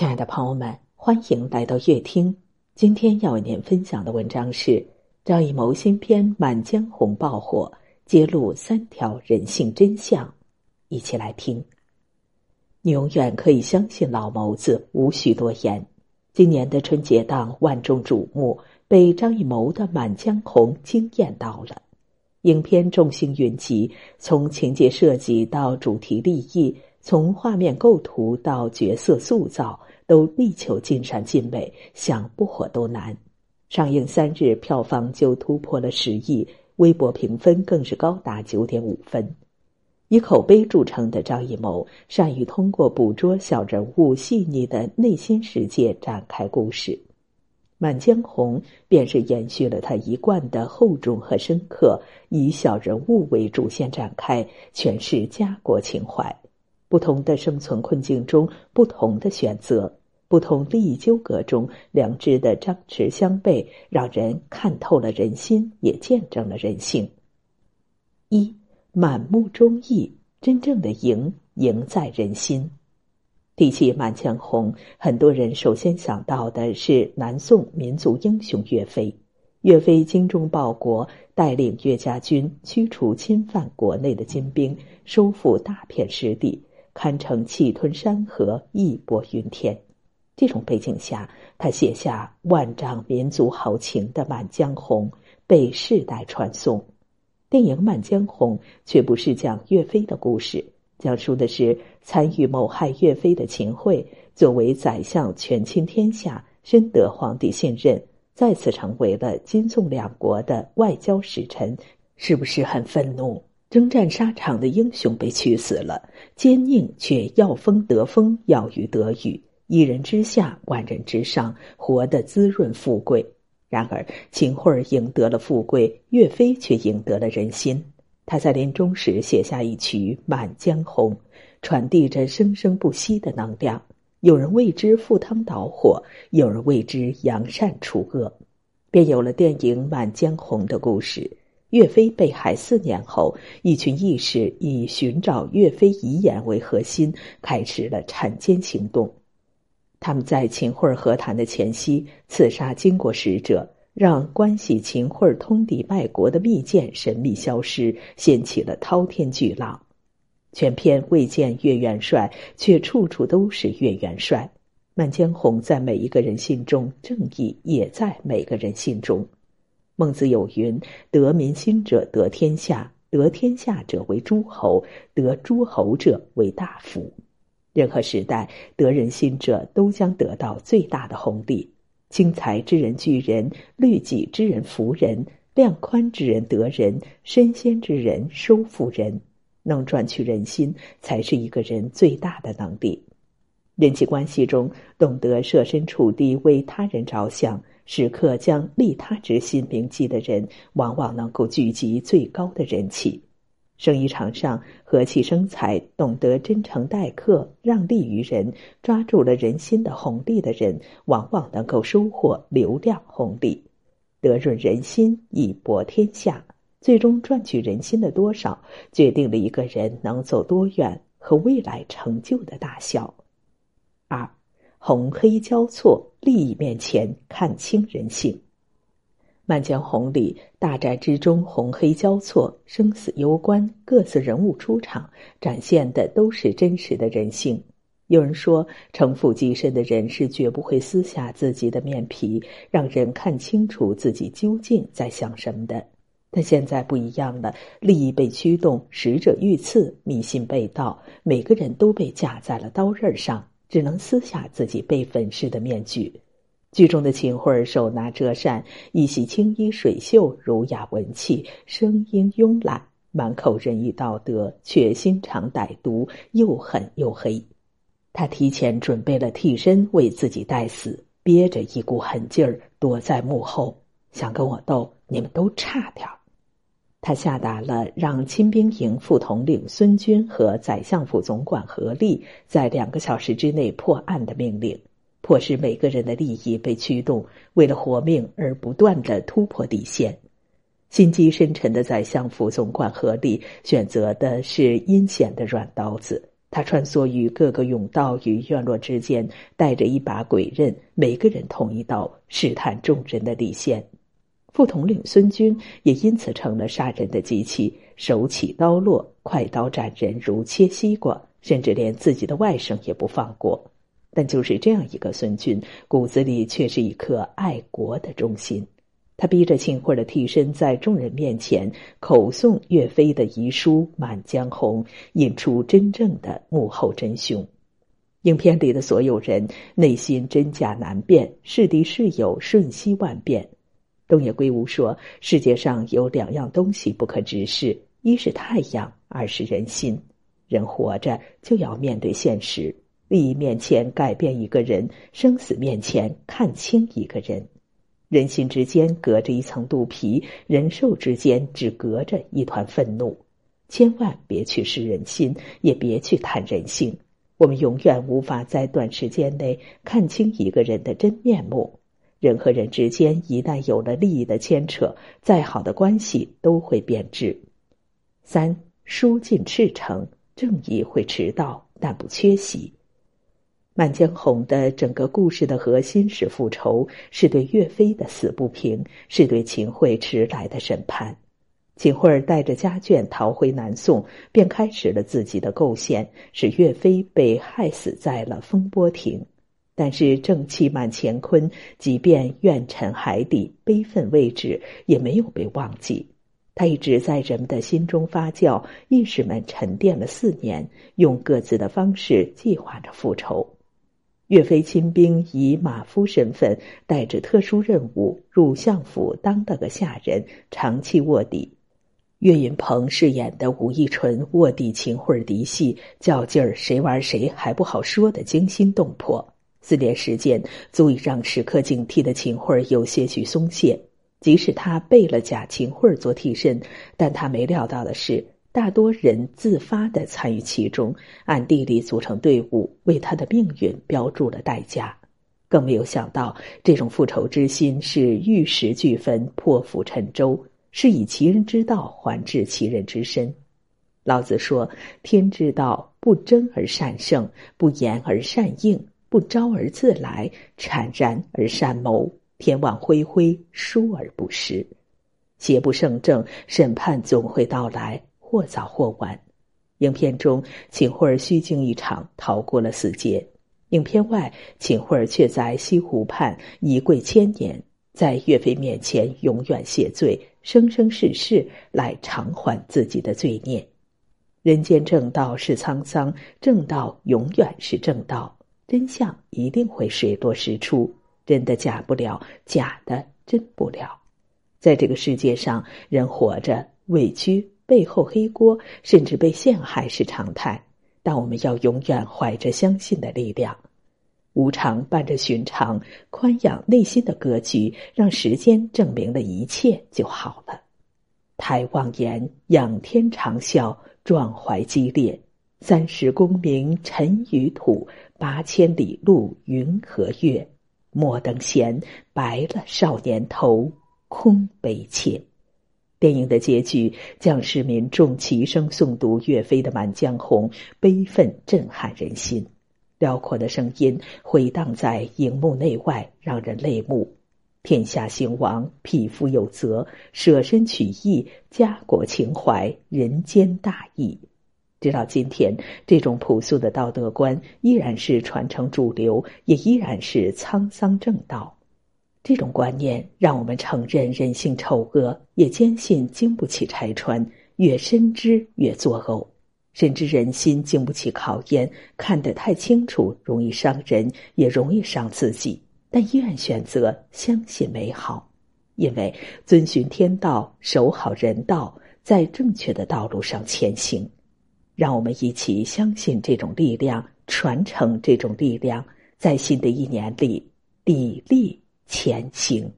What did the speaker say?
亲爱的朋友们，欢迎来到乐听。今天要为您分享的文章是张艺谋新片《满江红》爆火，揭露三条人性真相。一起来听。你永远可以相信老谋子，无需多言。今年的春节档万众瞩目，被张艺谋的《满江红》惊艳到了。影片众星云集，从情节设计到主题立意，从画面构图到角色塑造，都力求尽善尽美，想不火都难。上映三日，票房就突破了十亿，微博评分更是高达九点五分。以口碑著称的张艺谋，善于通过捕捉小人物细腻的内心世界展开故事。《满江红》便是延续了他一贯的厚重和深刻，以小人物为主线展开，诠释家国情怀。不同的生存困境中，不同的选择，不同利益纠葛中，良知的张弛相悖，让人看透了人心，也见证了人性。一满目忠义，真正的赢，赢在人心。提起《满江红》，很多人首先想到的是南宋民族英雄岳飞。岳飞精忠报国，带领岳家军驱除侵犯国内的金兵，收复大片失地，堪称气吞山河，义薄云天。这种背景下，他写下万丈民族豪情的《满江红》，被世代传颂。电影《满江红》却不是讲岳飞的故事。讲述的是参与谋害岳飞的秦桧，作为宰相权倾天下，深得皇帝信任，再次成为了金宋两国的外交使臣，是不是很愤怒？征战沙场的英雄被屈死了，奸佞却要风得风，要雨得雨，一人之下，万人之上，活得滋润富贵。然而秦桧赢得了富贵，岳飞却赢得了人心。他在临终时写下一曲《满江红》，传递着生生不息的能量。有人为之赴汤蹈火，有人为之扬善除恶，便有了电影《满江红》的故事。岳飞被害四年后，一群义士以寻找岳飞遗言为核心，开始了铲奸行动。他们在秦桧和谈的前夕，刺杀金国使者。让关系秦桧通敌卖国的密件神秘消失，掀起了滔天巨浪。全篇未见岳元帅，却处处都是岳元帅。满江红在每一个人心中，正义也在每个人心中。孟子有云：“得民心者得天下，得天下者为诸侯，得诸侯者为大夫。”任何时代得人心者，都将得到最大的红利。轻财之人聚人，律己之人服人，量宽之人得人，身先之人收服人，能赚取人心，才是一个人最大的能力。人际关系中，懂得设身处地为他人着想，时刻将利他之心铭记的人，往往能够聚集最高的人气。生意场上和气生财，懂得真诚待客、让利于人、抓住了人心的红利的人，往往能够收获流量红利，得润人心，以博天下。最终赚取人心的多少，决定了一个人能走多远和未来成就的大小。二，红黑交错，利益面前看清人性。《满江红》里，大宅之中，红黑交错，生死攸关，各色人物出场，展现的都是真实的人性。有人说，城府极深的人是绝不会撕下自己的面皮，让人看清楚自己究竟在想什么的。但现在不一样了，利益被驱动，使者遇刺，迷信被盗，每个人都被架在了刀刃上，只能撕下自己被粉饰的面具。剧中的秦桧手拿折扇，一袭青衣水袖，儒雅文气，声音慵懒，满口仁义道德，却心肠歹毒，又狠又黑。他提前准备了替身为自己代死，憋着一股狠劲儿躲在幕后，想跟我斗，你们都差点儿他下达了让亲兵营副统领孙军和宰相府总管何力在两个小时之内破案的命令。迫使每个人的利益被驱动，为了活命而不断的突破底线。心机深沉的宰相府总管何力选择的是阴险的软刀子，他穿梭于各个甬道与院落之间，带着一把鬼刃，每个人捅一刀，试探众人的底线。副统领孙军也因此成了杀人的机器，手起刀落，快刀斩人如切西瓜，甚至连自己的外甥也不放过。但就是这样一个孙军，骨子里却是一颗爱国的忠心。他逼着秦桧的替身在众人面前口诵岳飞的遗书《满江红》，引出真正的幕后真凶。影片里的所有人内心真假难辨，是敌是友瞬息万变。东野圭吾说：“世界上有两样东西不可直视，一是太阳，二是人心。人活着就要面对现实，利益面前改变一个人，生死面前看清一个人。”人心之间隔着一层肚皮，人兽之间只隔着一团愤怒。千万别去试人心，也别去探人性。我们永远无法在短时间内看清一个人的真面目。人和人之间一旦有了利益的牵扯，再好的关系都会变质。三书尽赤诚，正义会迟到，但不缺席。《满江红》的整个故事的核心是复仇，是对岳飞的死不平，是对秦桧迟来的审判。秦桧带着家眷逃回南宋，便开始了自己的构陷，使岳飞被害死在了风波亭。但是正气满乾坤，即便怨沉海底，悲愤未止，也没有被忘记。他一直在人们的心中发酵，意识们沉淀了四年，用各自的方式计划着复仇。岳飞亲兵以马夫身份，带着特殊任务入相府当了个下人，长期卧底。岳云鹏饰演的武义纯卧底秦桧嫡系，较劲儿谁玩谁还不好说的惊心动魄。四年时间足以让时刻警惕的秦桧有些许松懈。即使他备了假秦桧做替身，但他没料到的是。大多人自发的参与其中，暗地里组成队伍，为他的命运标注了代价。更没有想到，这种复仇之心是玉石俱焚、破釜沉舟，是以其人之道还治其人之身。老子说：“天之道，不争而善胜，不言而善应，不招而自来，坦然而善谋。天网恢恢，疏而不失。邪不胜正，审判总会到来。”或早或晚，影片中秦桧虚惊一场，逃过了死劫；影片外，秦桧却在西湖畔一跪千年，在岳飞面前永远谢罪，生生世世来偿还自己的罪孽。人间正道是沧桑，正道永远是正道，真相一定会水落石出，真的假不了，假的真不了。在这个世界上，人活着委屈。背后黑锅，甚至被陷害是常态，但我们要永远怀着相信的力量，无常伴着寻常，宽养内心的格局，让时间证明了一切就好了。抬望言，仰天长啸，壮怀激烈。三十功名尘与土，八千里路云和月。莫等闲，白了少年头，空悲切。电影的结局，将士民众齐声诵读岳飞的《满江红》，悲愤震撼人心，辽阔的声音回荡在荧幕内外，让人泪目。天下兴亡，匹夫有责；舍身取义，家国情怀，人间大义。直到今天，这种朴素的道德观依然是传承主流，也依然是沧桑正道。这种观念让我们承认人性丑恶，也坚信经不起拆穿，越深知越作呕。深知人心经不起考验，看得太清楚容易伤人，也容易伤自己，但依然选择相信美好，因为遵循天道，守好人道，在正确的道路上前行。让我们一起相信这种力量，传承这种力量，在新的一年里砥砺。前行。